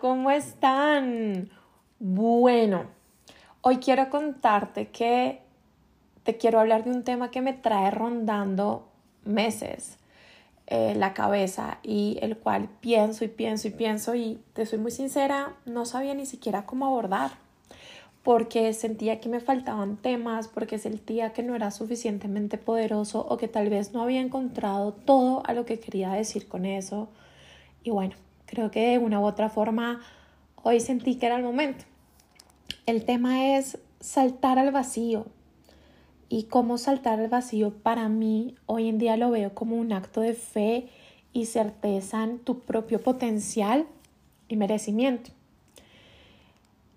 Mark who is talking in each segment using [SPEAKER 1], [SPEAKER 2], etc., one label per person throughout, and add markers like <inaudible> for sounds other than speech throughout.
[SPEAKER 1] ¿cómo están? Bueno, hoy quiero contarte que te quiero hablar de un tema que me trae rondando meses eh, la cabeza y el cual pienso y pienso y pienso y te soy muy sincera, no sabía ni siquiera cómo abordar porque sentía que me faltaban temas, porque sentía que no era suficientemente poderoso o que tal vez no había encontrado todo a lo que quería decir con eso. Y bueno, creo que de una u otra forma hoy sentí que era el momento. El tema es saltar al vacío. Y cómo saltar al vacío para mí hoy en día lo veo como un acto de fe y certeza en tu propio potencial y merecimiento.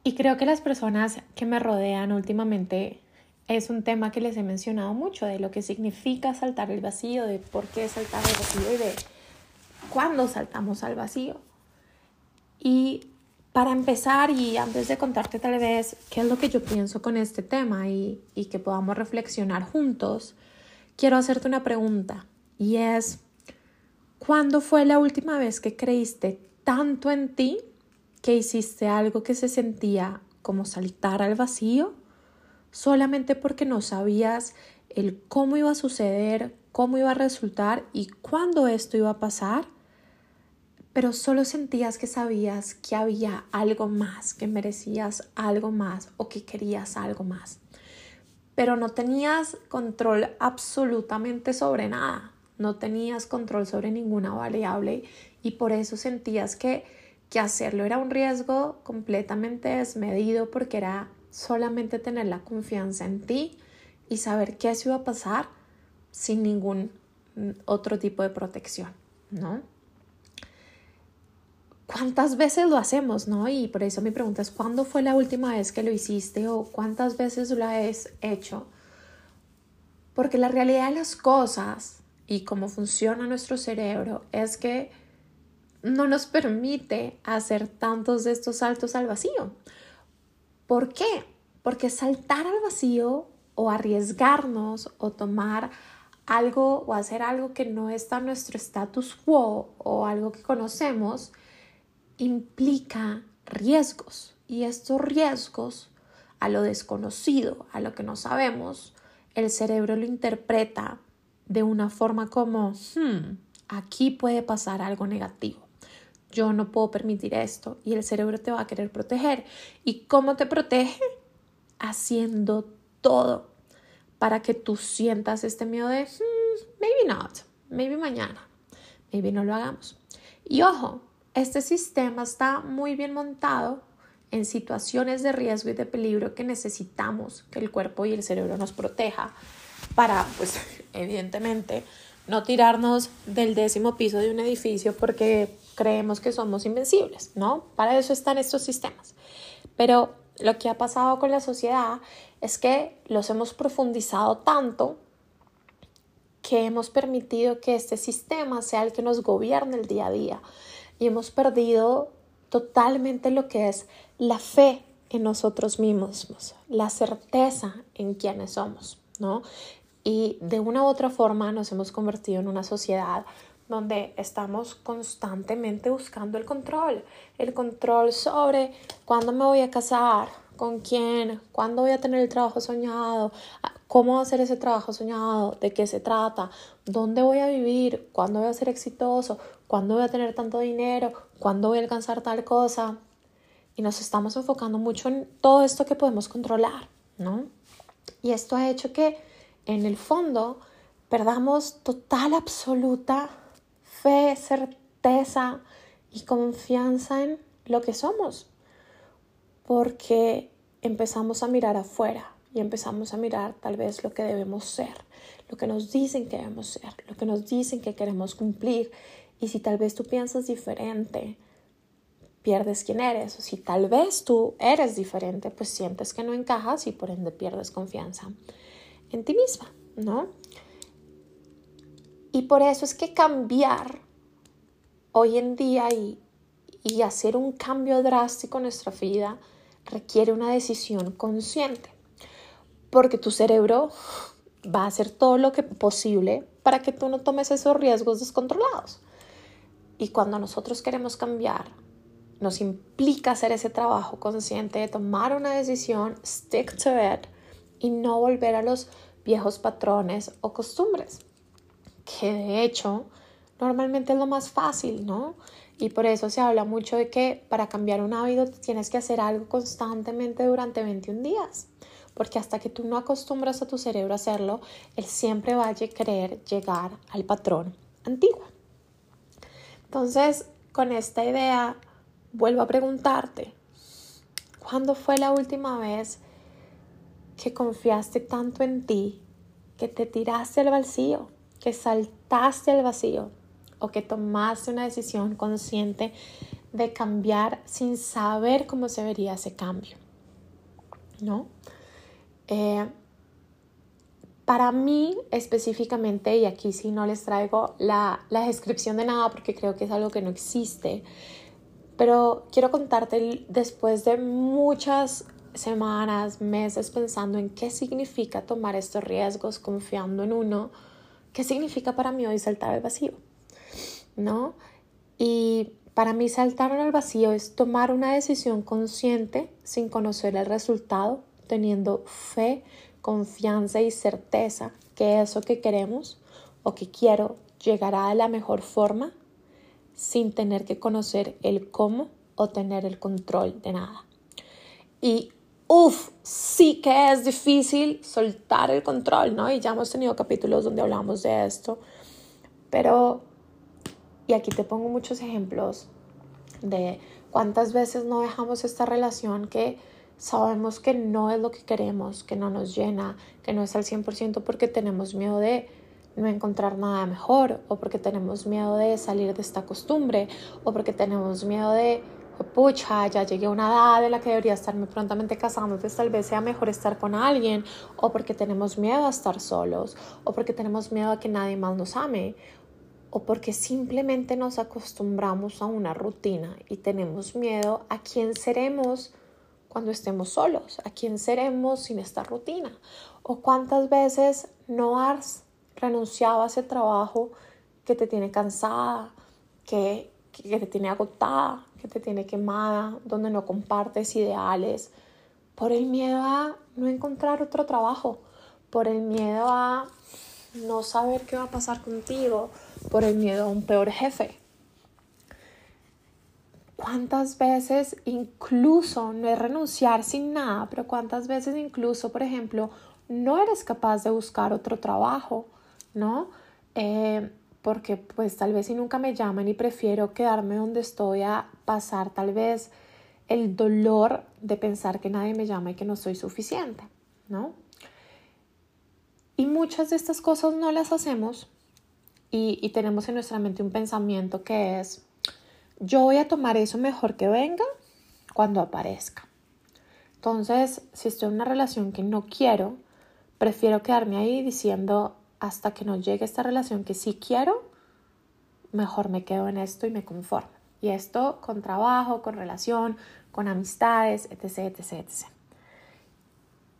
[SPEAKER 1] Y creo que las personas que me rodean últimamente es un tema que les he mencionado mucho, de lo que significa saltar el vacío, de por qué saltar el vacío y de cuándo saltamos al vacío. Y para empezar y antes de contarte tal vez qué es lo que yo pienso con este tema y, que podamos reflexionar juntos, quiero hacerte una pregunta y es, ¿cuándo fue la última vez que creíste tanto en ti que hiciste algo que se sentía como saltar al vacío solamente porque no sabías el cómo iba a suceder, cómo iba a resultar y cuándo esto iba a pasar, pero solo sentías que sabías que había algo más, que merecías algo más o que querías algo más, pero no tenías control absolutamente sobre nada, no tenías control sobre ninguna variable y por eso sentías que que hacerlo era un riesgo completamente desmedido porque era solamente tener la confianza en ti y saber qué se iba a pasar sin ningún otro tipo de protección, ¿no? ¿Cuántas veces lo hacemos, no? Y por eso mi pregunta es, ¿cuándo fue la última vez que lo hiciste o cuántas veces lo has hecho? Porque la realidad de las cosas y cómo funciona nuestro cerebro es que no nos permite hacer tantos de estos saltos al vacío. ¿Por qué? Porque saltar al vacío o arriesgarnos o tomar algo o hacer algo que no está en nuestro status quo o algo que conocemos implica riesgos y estos riesgos a lo desconocido, a lo que no sabemos, el cerebro lo interpreta de una forma como, hmm, aquí puede pasar algo negativo yo no puedo permitir esto y el cerebro te va a querer proteger. ¿Y cómo te protege? Haciendo todo para que tú sientas este miedo de, hmm, maybe not, maybe mañana, maybe no lo hagamos. Y ojo, este sistema está muy bien montado en situaciones de riesgo y de peligro que necesitamos que el cuerpo y el cerebro nos proteja para, pues, <laughs> evidentemente, no tirarnos del décimo piso de un edificio porque creemos que somos invencibles, ¿no? Para eso están estos sistemas. Pero lo que ha pasado con la sociedad es que los hemos profundizado tanto que hemos permitido que este sistema sea el que nos gobierne el día a día y hemos perdido totalmente lo que es la fe en nosotros mismos, la certeza en quienes somos, ¿no? Y de una u otra forma nos hemos convertido en una sociedad donde estamos constantemente buscando el control, el control sobre cuándo me voy a casar, con quién, cuándo voy a tener el trabajo soñado, cómo hacer ese trabajo soñado, de qué se trata, dónde voy a vivir, cuándo voy a ser exitoso, cuándo voy a tener tanto dinero, cuándo voy a alcanzar tal cosa. Y nos estamos enfocando mucho en todo esto que podemos controlar, ¿no? Y esto ha hecho que en el fondo perdamos total, absoluta fe, certeza y confianza en lo que somos. Porque empezamos a mirar afuera y empezamos a mirar tal vez lo que debemos ser, lo que nos dicen que debemos ser, lo que nos dicen que queremos cumplir. Y si tal vez tú piensas diferente, pierdes quién eres. O si tal vez tú eres diferente, pues sientes que no encajas y por ende pierdes confianza en ti misma, ¿no? Y por eso es que cambiar hoy en día y, y hacer un cambio drástico en nuestra vida requiere una decisión consciente, porque tu cerebro va a hacer todo lo que posible para que tú no tomes esos riesgos descontrolados. Y cuando nosotros queremos cambiar, nos implica hacer ese trabajo consciente de tomar una decisión, stick to it y no volver a los viejos patrones o costumbres, que de hecho normalmente es lo más fácil, ¿no? Y por eso se habla mucho de que para cambiar un hábito tienes que hacer algo constantemente durante 21 días, porque hasta que tú no acostumbras a tu cerebro a hacerlo, él siempre va a querer llegar al patrón antiguo. Entonces, con esta idea, vuelvo a preguntarte, ¿cuándo fue la última vez que confiaste tanto en ti, que te tiraste al vacío, que saltaste al vacío o que tomaste una decisión consciente de cambiar sin saber cómo se vería ese cambio? ¿No? Eh, para mí específicamente, y aquí sí no les traigo la, la descripción de nada porque creo que es algo que no existe, pero quiero contarte después de muchas semanas, meses pensando en qué significa tomar estos riesgos, confiando en uno, qué significa para mí hoy saltar al vacío, ¿no? Y para mí saltar al vacío es tomar una decisión consciente sin conocer el resultado, teniendo fe, confianza y certeza que eso que queremos o que quiero llegará de la mejor forma sin tener que conocer el cómo o tener el control de nada. Y uff, sí que es difícil soltar el control, ¿no? Y ya hemos tenido capítulos donde hablamos de esto, pero, y aquí te pongo muchos ejemplos de cuántas veces no dejamos esta relación que sabemos que no es lo que queremos, que no nos llena, que no es al 100% porque tenemos miedo de no encontrar nada mejor o porque tenemos miedo de salir de esta costumbre o porque tenemos miedo de pucha, ya llegué a una edad en la que debería estarme prontamente casando, entonces tal vez sea mejor estar con alguien, o porque tenemos miedo a estar solos, o porque tenemos miedo a que nadie más nos ame, o porque simplemente nos acostumbramos a una rutina y tenemos miedo a quién seremos cuando estemos solos, a quién seremos sin esta rutina, o cuántas veces no has renunciado a ese trabajo que te tiene cansada, que, que te tiene agotada, que te tiene quemada, donde no compartes ideales, por el miedo a no encontrar otro trabajo, por el miedo a no saber qué va a pasar contigo, por el miedo a un peor jefe. ¿Cuántas veces incluso, no es renunciar sin nada, pero cuántas veces incluso, por ejemplo, no eres capaz de buscar otro trabajo, ¿no? Eh, porque pues tal vez si nunca me llaman y prefiero quedarme donde estoy a pasar tal vez el dolor de pensar que nadie me llama y que no soy suficiente, ¿no? Y muchas de estas cosas no las hacemos y, y tenemos en nuestra mente un pensamiento que es, yo voy a tomar eso mejor que venga cuando aparezca. Entonces, si estoy en una relación que no quiero, prefiero quedarme ahí diciendo, hasta que no llegue esta relación que sí quiero, mejor me quedo en esto y me conformo. Y esto con trabajo, con relación, con amistades, etc., etc., etc.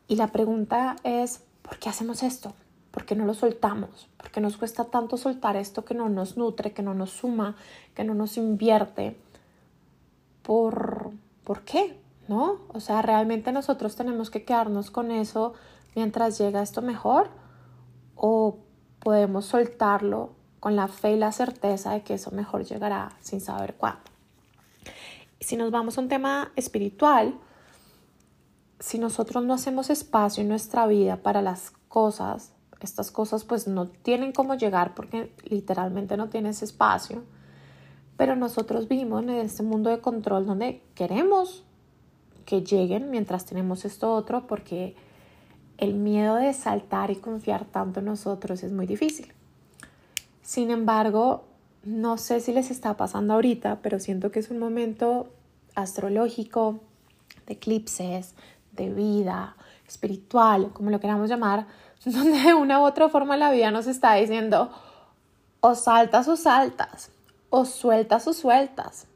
[SPEAKER 1] Y la pregunta es, ¿por qué hacemos esto? ¿Por qué no lo soltamos? ¿Por qué nos cuesta tanto soltar esto que no nos nutre, que no nos suma, que no nos invierte? ¿Por, ¿por qué? ¿No? O sea, realmente nosotros tenemos que quedarnos con eso mientras llega esto mejor o podemos soltarlo con la fe y la certeza de que eso mejor llegará sin saber cuándo. Si nos vamos a un tema espiritual, si nosotros no hacemos espacio en nuestra vida para las cosas, estas cosas pues no tienen cómo llegar porque literalmente no tienes espacio, pero nosotros vivimos en este mundo de control donde queremos que lleguen mientras tenemos esto otro porque el miedo de saltar y confiar tanto en nosotros es muy difícil. Sin embargo, no sé si les está pasando ahorita, pero siento que es un momento astrológico, de eclipses, de vida, espiritual, como lo queramos llamar, <laughs> donde de una u otra forma la vida nos está diciendo o saltas o saltas, o sueltas o sueltas,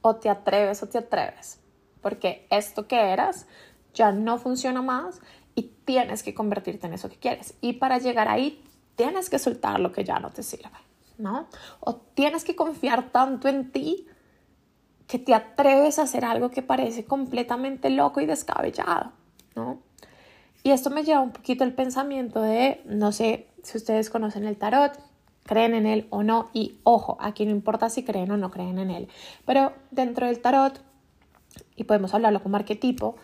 [SPEAKER 1] o te atreves o te atreves, porque esto que eras ya no funciona más y tienes que convertirte en eso que quieres. Y para llegar ahí, tienes que soltar lo que ya no te sirve, ¿no? O tienes que confiar tanto en ti que te atreves a hacer algo que parece completamente loco y descabellado, ¿no? Y esto me lleva un poquito al pensamiento de, no sé si ustedes conocen el tarot, creen en él o no, y ojo, aquí no importa si creen o no creen en él, pero dentro del tarot, y podemos hablarlo como arquetipo,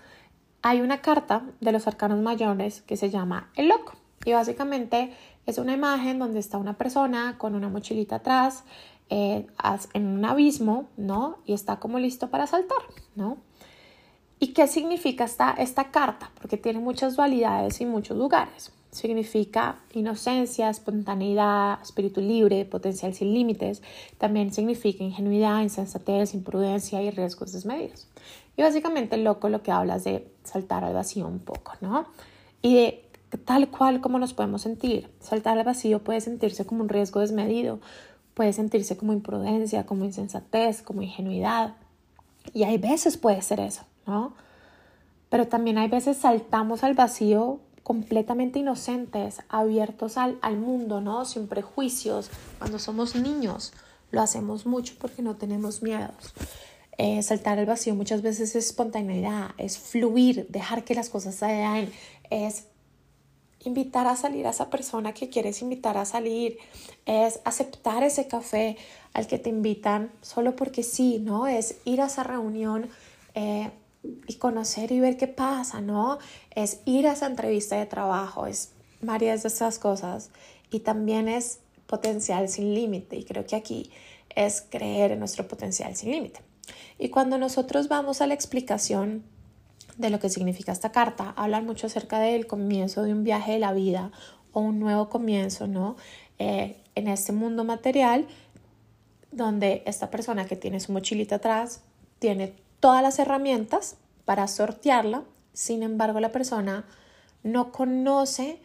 [SPEAKER 1] hay una carta de los arcanos mayores que se llama el loco, y básicamente es una imagen donde está una persona con una mochilita atrás, eh, en un abismo, ¿no? Y está como listo para saltar, ¿no? ¿Y qué significa esta, esta carta? Porque tiene muchas dualidades y muchos lugares. Significa inocencia, espontaneidad, espíritu libre, potencial sin límites. También significa ingenuidad, insensatez, imprudencia y riesgos desmedidos. Y básicamente, loco, lo que habla es de saltar al vacío un poco, ¿no? Y de tal cual como nos podemos sentir. Saltar al vacío puede sentirse como un riesgo desmedido, puede sentirse como imprudencia, como insensatez, como ingenuidad. Y hay veces puede ser eso, ¿no? Pero también hay veces saltamos al vacío completamente inocentes, abiertos al, al mundo, ¿no? Sin prejuicios. Cuando somos niños lo hacemos mucho porque no tenemos miedos. Eh, saltar al vacío muchas veces es espontaneidad, es fluir, dejar que las cosas se den, es invitar a salir a esa persona que quieres invitar a salir, es aceptar ese café al que te invitan solo porque sí, ¿no? Es ir a esa reunión eh, y conocer y ver qué pasa, ¿no? Es ir a esa entrevista de trabajo, es varias de esas cosas y también es potencial sin límite y creo que aquí es creer en nuestro potencial sin límite. Y cuando nosotros vamos a la explicación de lo que significa esta carta. Hablan mucho acerca del comienzo de un viaje de la vida o un nuevo comienzo, ¿no? Eh, en este mundo material, donde esta persona que tiene su mochilita atrás tiene todas las herramientas para sortearla, sin embargo la persona no conoce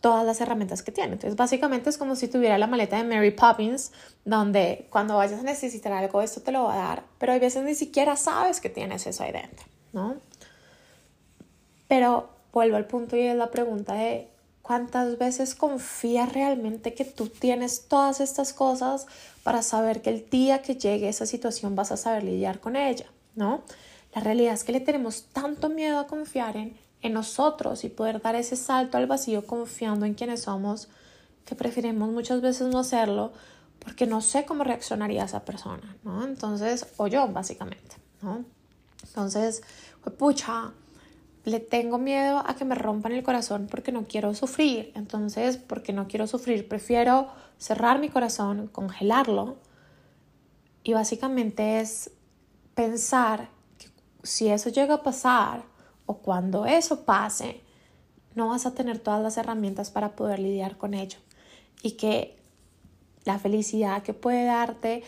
[SPEAKER 1] todas las herramientas que tiene. Entonces, básicamente es como si tuviera la maleta de Mary Poppins, donde cuando vayas a necesitar algo, esto te lo va a dar, pero hay veces ni siquiera sabes que tienes eso ahí dentro, ¿no? Pero vuelvo al punto y es la pregunta de cuántas veces confías realmente que tú tienes todas estas cosas para saber que el día que llegue esa situación vas a saber lidiar con ella, ¿no? La realidad es que le tenemos tanto miedo a confiar en, en nosotros y poder dar ese salto al vacío confiando en quienes somos que preferimos muchas veces no hacerlo porque no sé cómo reaccionaría esa persona, ¿no? Entonces, o yo básicamente, ¿no? Entonces, pucha, le tengo miedo a que me rompan el corazón porque no quiero sufrir. Entonces, porque no quiero sufrir, prefiero cerrar mi corazón, congelarlo. Y básicamente es pensar que si eso llega a pasar o cuando eso pase, no vas a tener todas las herramientas para poder lidiar con ello. Y que la felicidad que puede darte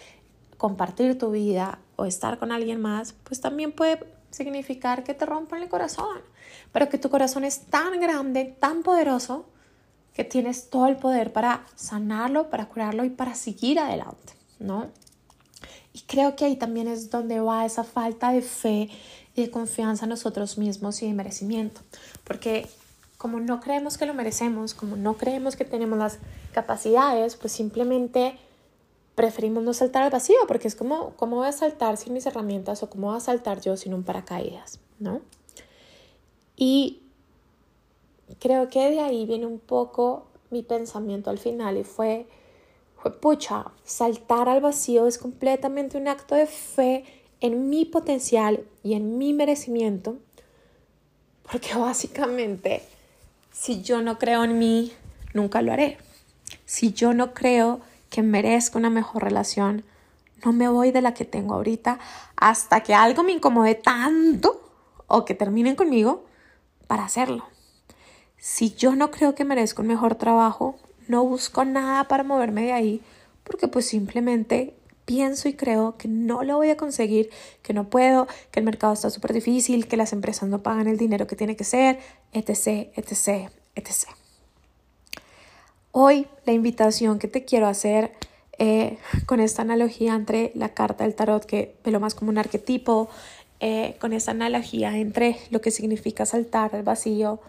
[SPEAKER 1] compartir tu vida o estar con alguien más, pues también puede significar que te rompan el corazón, pero que tu corazón es tan grande, tan poderoso, que tienes todo el poder para sanarlo, para curarlo y para seguir adelante, ¿no? Y creo que ahí también es donde va esa falta de fe y de confianza en nosotros mismos y de merecimiento, porque como no creemos que lo merecemos, como no creemos que tenemos las capacidades, pues simplemente preferimos no saltar al vacío, porque es como, ¿cómo voy a saltar sin mis herramientas o cómo voy a saltar yo sin un paracaídas? ¿No? Y creo que de ahí viene un poco mi pensamiento al final y fue, pucha, saltar al vacío es completamente un acto de fe en mi potencial y en mi merecimiento, porque básicamente si yo no creo en mí, nunca lo haré. Si yo no creo que merezco una mejor relación, no me voy de la que tengo ahorita hasta que algo me incomode tanto o que terminen conmigo para hacerlo. Si yo no creo que merezco un mejor trabajo, no busco nada para moverme de ahí porque pues simplemente pienso y creo que no lo voy a conseguir, que no puedo, que el mercado está súper difícil, que las empresas no pagan el dinero que tiene que ser, etc., etc., etc. Hoy la invitación que te quiero hacer eh, con esta analogía entre la carta del tarot, que ve lo más como un arquetipo, eh, con esta analogía entre lo que significa saltar al vacío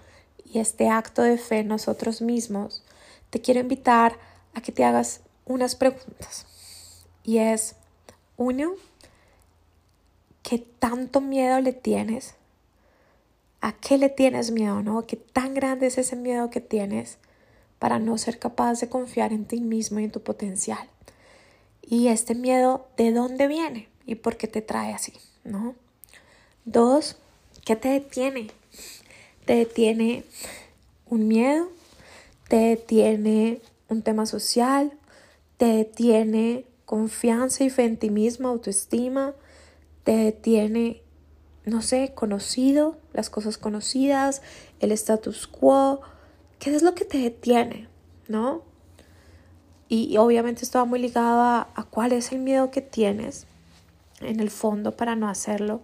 [SPEAKER 1] y este acto de fe en nosotros mismos, te quiero invitar a que te hagas unas preguntas. Y es, uno, qué tanto miedo le tienes, a qué le tienes miedo, ¿no? ¿Qué tan grande es ese miedo que tienes para no ser capaz de confiar en ti mismo y en tu potencial? Y este miedo, ¿de dónde viene? ¿Y por qué te trae así? ¿No? Dos, ¿qué te detiene? ¿Te detiene un miedo? ¿Te detiene un tema social? ¿Te detiene confianza y fe en ti mismo, autoestima? ¿Te detiene, no sé, conocido, las cosas conocidas, el status quo? ¿Qué es lo que te detiene? ¿No? Y, obviamente esto va muy ligado a, cuál es el miedo que tienes en el fondo para no hacerlo.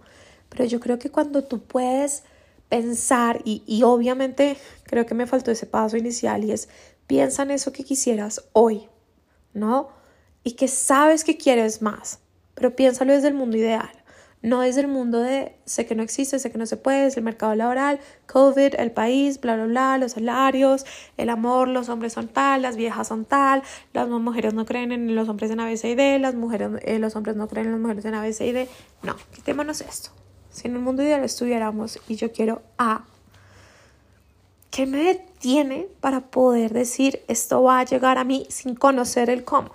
[SPEAKER 1] Pero yo creo que cuando tú puedes pensar, y, y obviamente creo que me faltó ese paso inicial, y es piensa en eso que quisieras hoy, ¿no? Y que sabes que quieres más, pero piénsalo desde el mundo ideal. No es el mundo de sé que no existe, sé que no se puede, es el mercado laboral, COVID, el país, bla, bla, bla, los salarios, el amor, los hombres son tal, las viejas son tal, las mujeres no creen en los hombres en ABCD, las mujeres, eh, los hombres no creen en las mujeres en ABCD. No, quitémonos esto. Si en el mundo ideal estuviéramos y yo quiero A, ¿qué me detiene para poder decir esto va a llegar a mí sin conocer el cómo?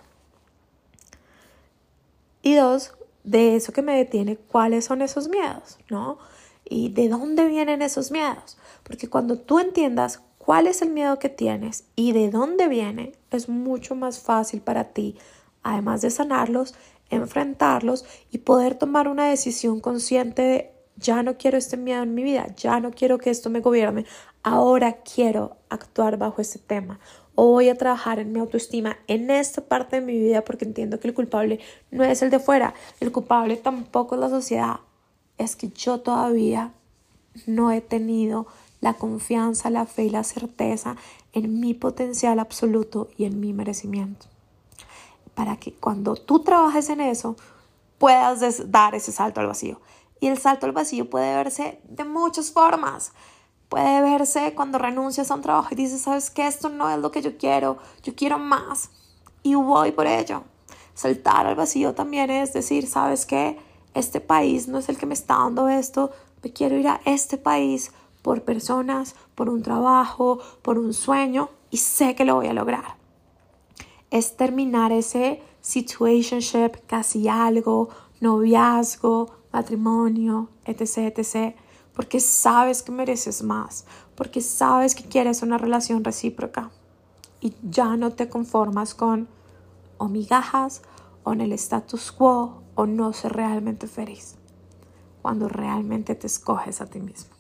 [SPEAKER 1] Y dos, de eso que me detiene, cuáles son esos miedos, ¿no? Y de dónde vienen esos miedos. Porque cuando tú entiendas cuál es el miedo que tienes y de dónde viene, es mucho más fácil para ti, además de sanarlos, enfrentarlos y poder tomar una decisión consciente de ya no quiero este miedo en mi vida, ya no quiero que esto me gobierne, ahora quiero actuar bajo este tema. O voy a trabajar en mi autoestima en esta parte de mi vida porque entiendo que el culpable no es el de fuera, el culpable tampoco es la sociedad, es que yo todavía no he tenido la confianza, la fe y la certeza en mi potencial absoluto y en mi merecimiento. Para que cuando tú trabajes en eso, puedas dar ese salto al vacío. Y el salto al vacío puede verse de muchas formas. Puede verse cuando renuncias a un trabajo y dices, sabes que esto no es lo que yo quiero, yo quiero más y voy por ello. Saltar al vacío también es decir, sabes que este país no es el que me está dando esto, me quiero ir a este país por personas, por un trabajo, por un sueño y sé que lo voy a lograr. Es terminar ese situationship, casi algo, noviazgo, matrimonio, etc., etc., porque sabes que mereces más, porque sabes que quieres una relación recíproca y ya no te conformas con o migajas o en el status quo o no ser realmente feliz cuando realmente te escoges a ti mismo.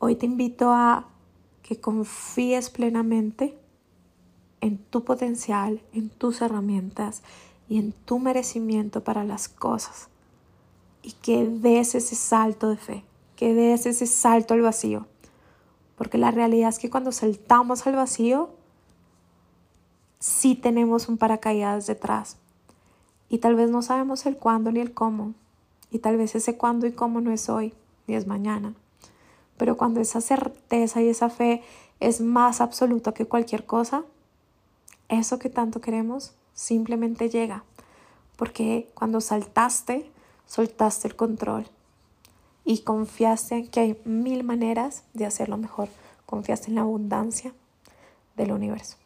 [SPEAKER 1] Hoy te invito a que confíes plenamente en tu potencial, en tus herramientas y en tu merecimiento para las cosas y que des ese salto de fe que des ese salto al vacío. Porque la realidad es que cuando saltamos al vacío, sí tenemos un paracaídas detrás. Y tal vez no sabemos el cuándo ni el cómo. Y tal vez ese cuándo y cómo no es hoy, ni es mañana. Pero cuando esa certeza y esa fe es más absoluta que cualquier cosa, eso que tanto queremos simplemente llega. Porque cuando saltaste, soltaste el control y confiaste en que hay mil maneras de hacerlo mejor. Confiaste en la abundancia del universo.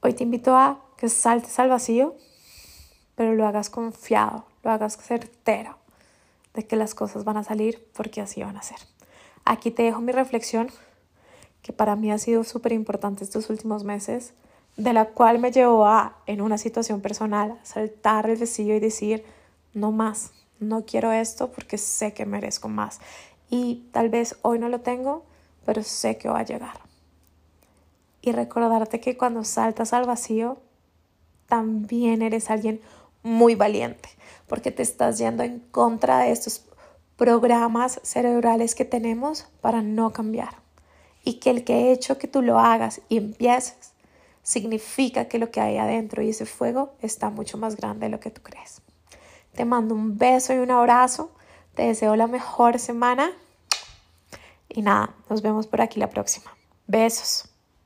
[SPEAKER 1] Hoy te invito a que saltes al vacío, pero lo hagas confiado, lo hagas certero de que las cosas van a salir porque así van a ser. Aquí te dejo mi reflexión, que para mí ha sido súper importante estos últimos meses, de la cual me llevó a, en una situación personal, saltar el vacío y decir, no más, no quiero esto porque sé que merezco más. Y tal vez hoy no lo tengo, pero sé que va a llegar. Y recordarte que cuando saltas al vacío, también eres alguien muy valiente, porque te estás yendo en contra de estos programas cerebrales que tenemos para no cambiar. Y que el que he hecho que tú lo hagas y empieces, significa que lo que hay adentro y ese fuego está mucho más grande de lo que tú crees. Te mando un beso y un abrazo. Te deseo la mejor semana. Y nada, nos vemos por aquí la próxima. Besos.